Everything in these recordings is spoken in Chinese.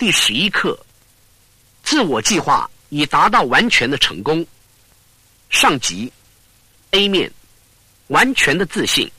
第十一课：自我计划已达到完全的成功。上集 A 面，完全的自信。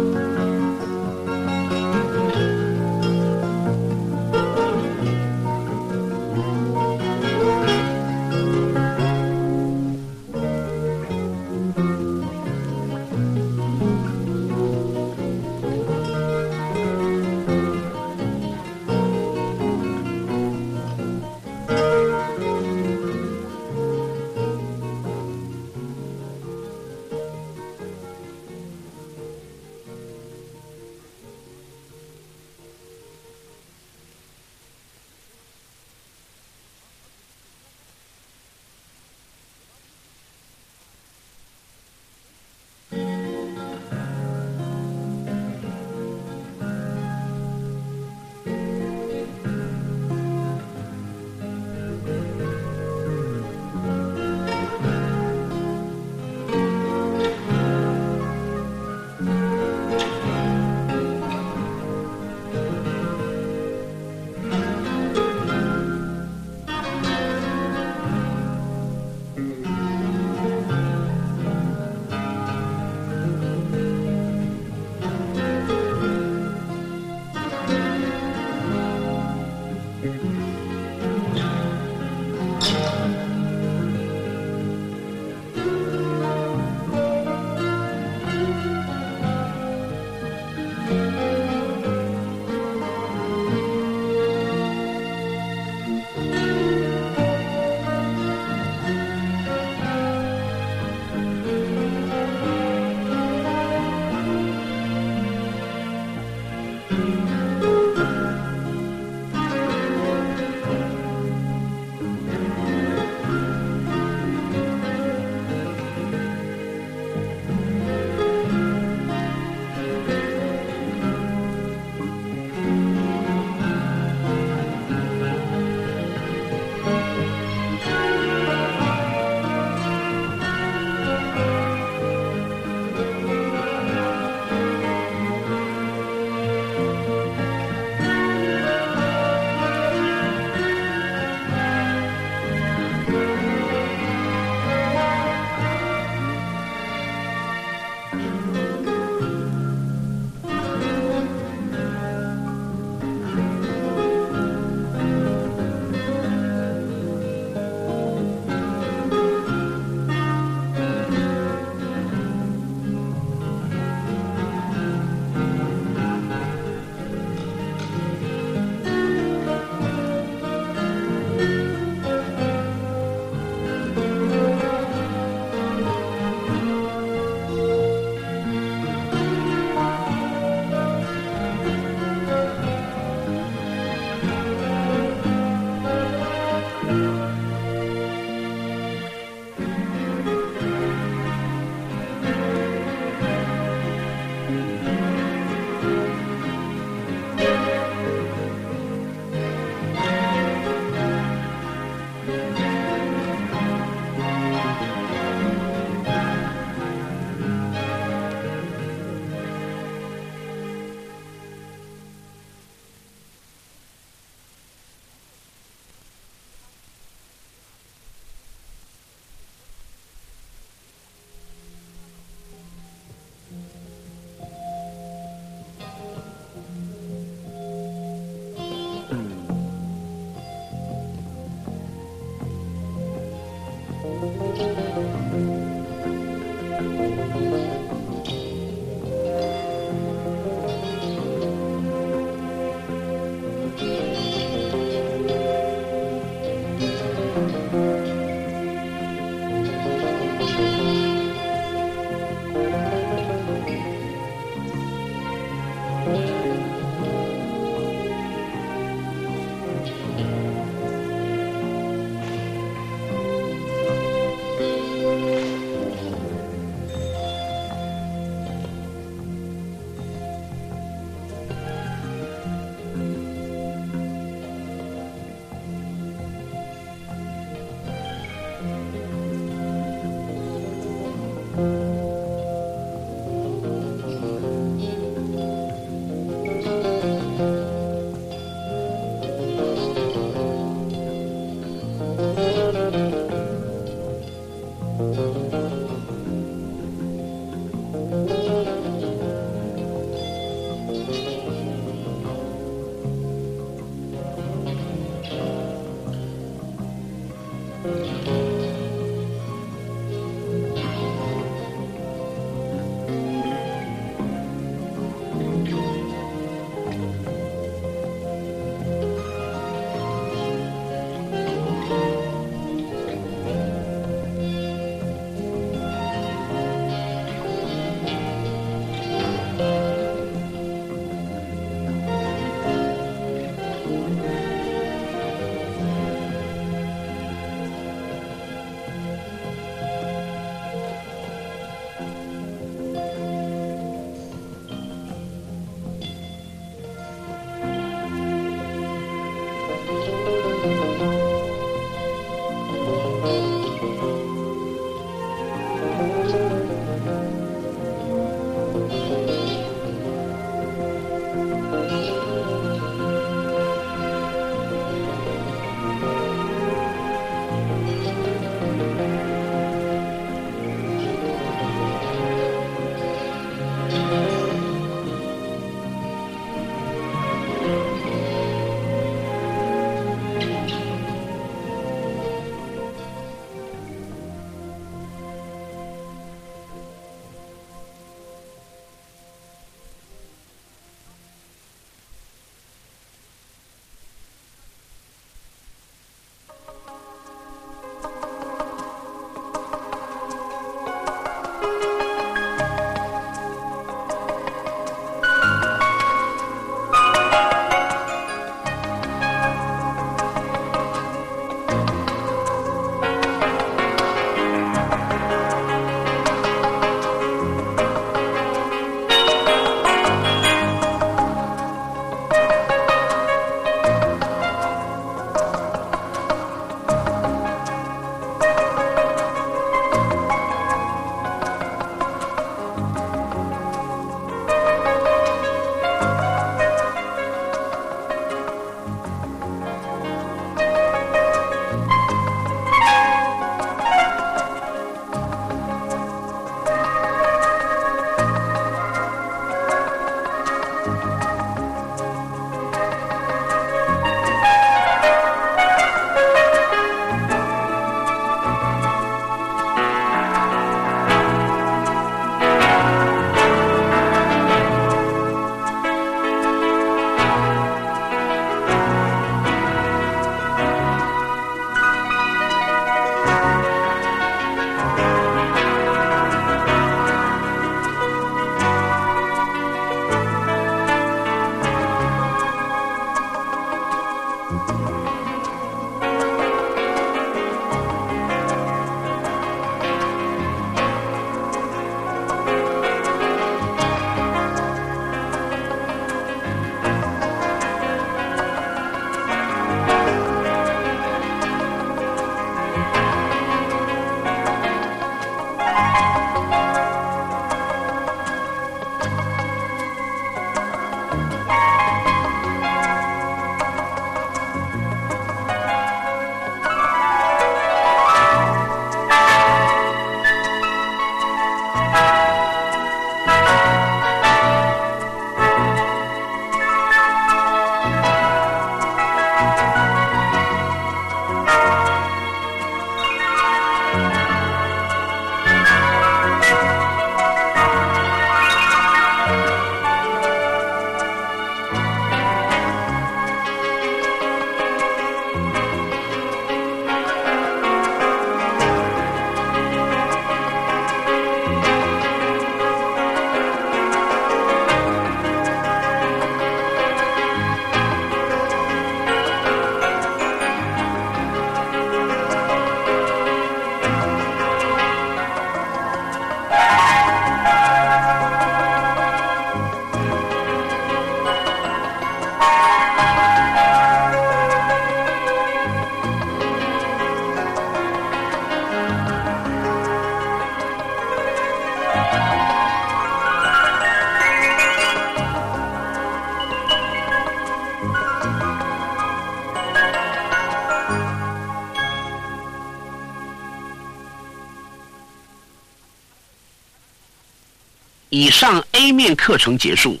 一面课程结束，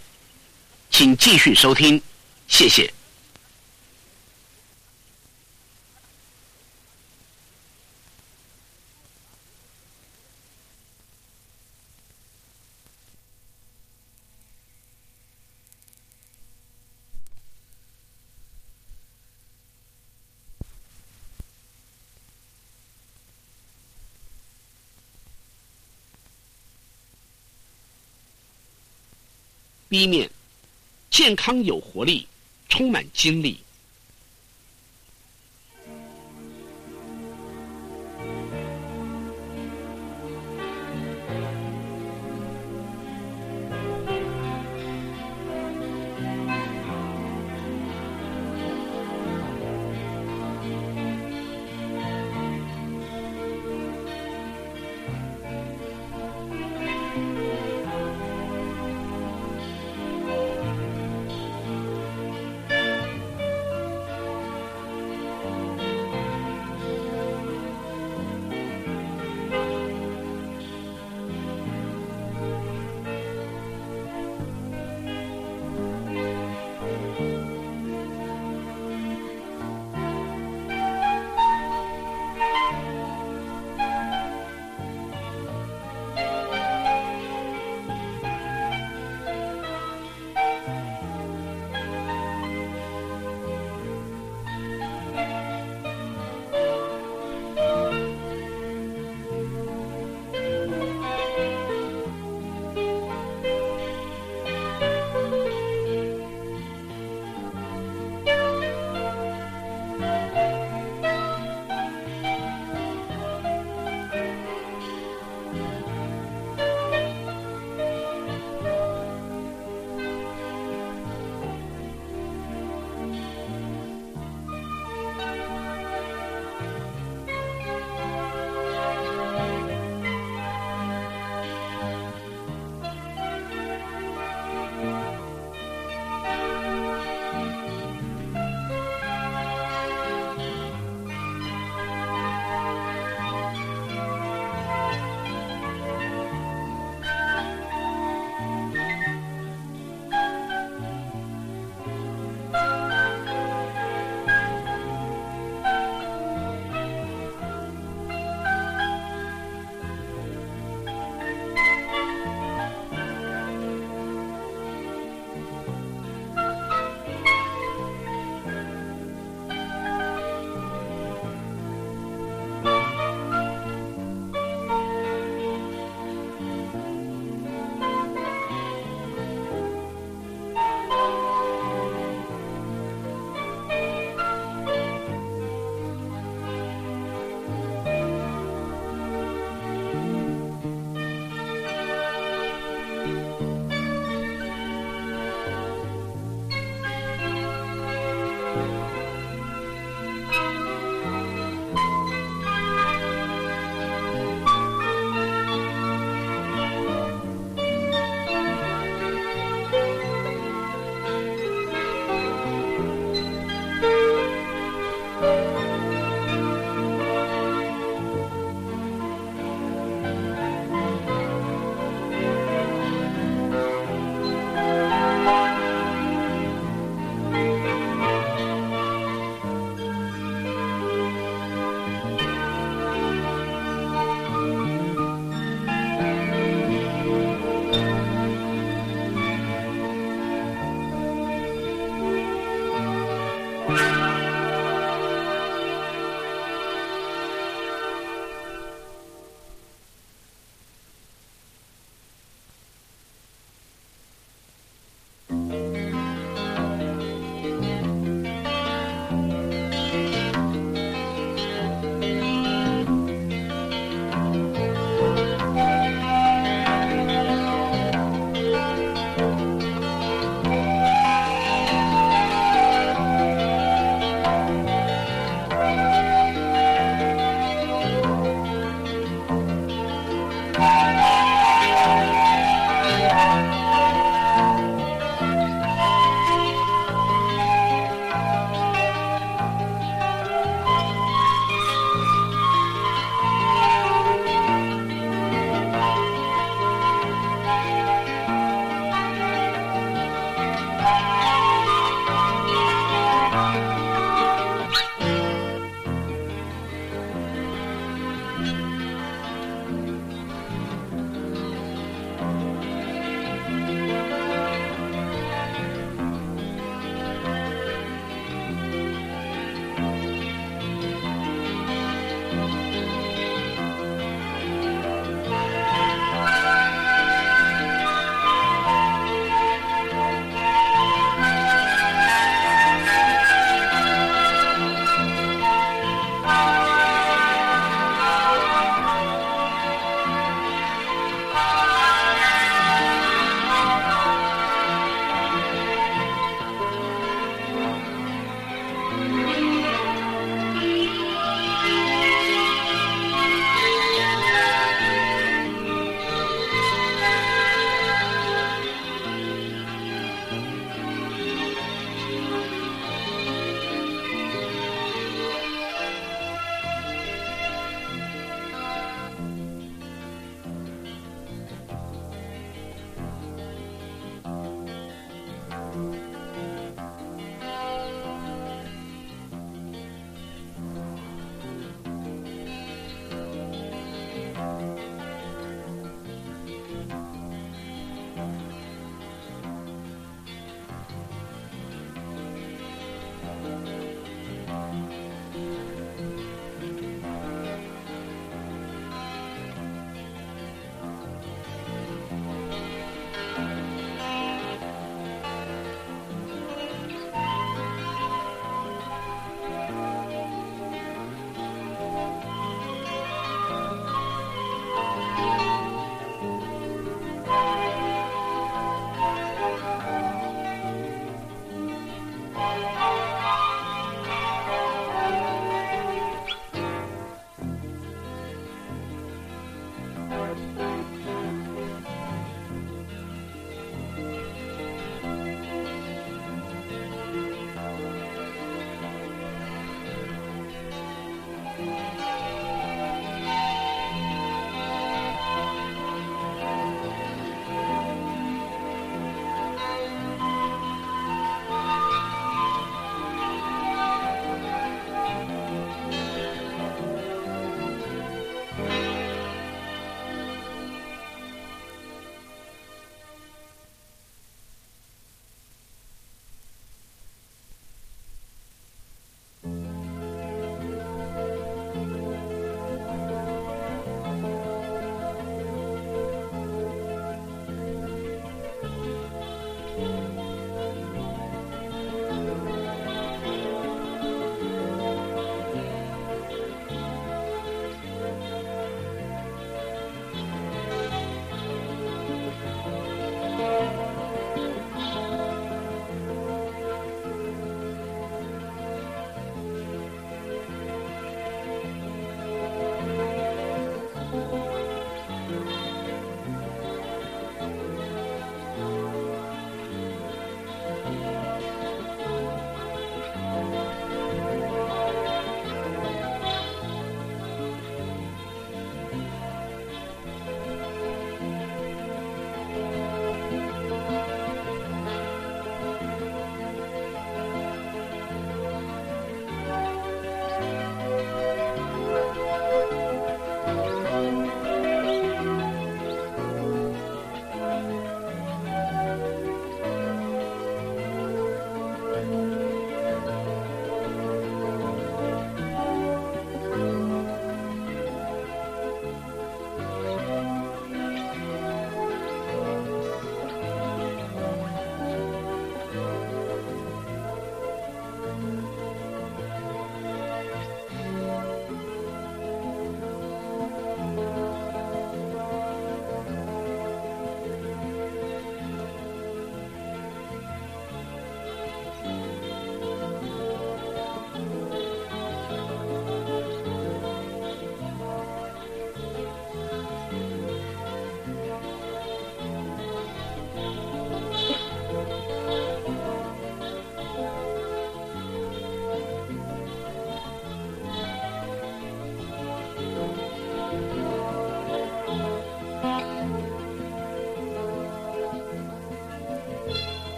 请继续收听，谢谢。第一面，健康有活力，充满精力。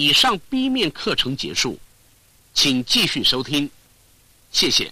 以上 B 面课程结束，请继续收听，谢谢。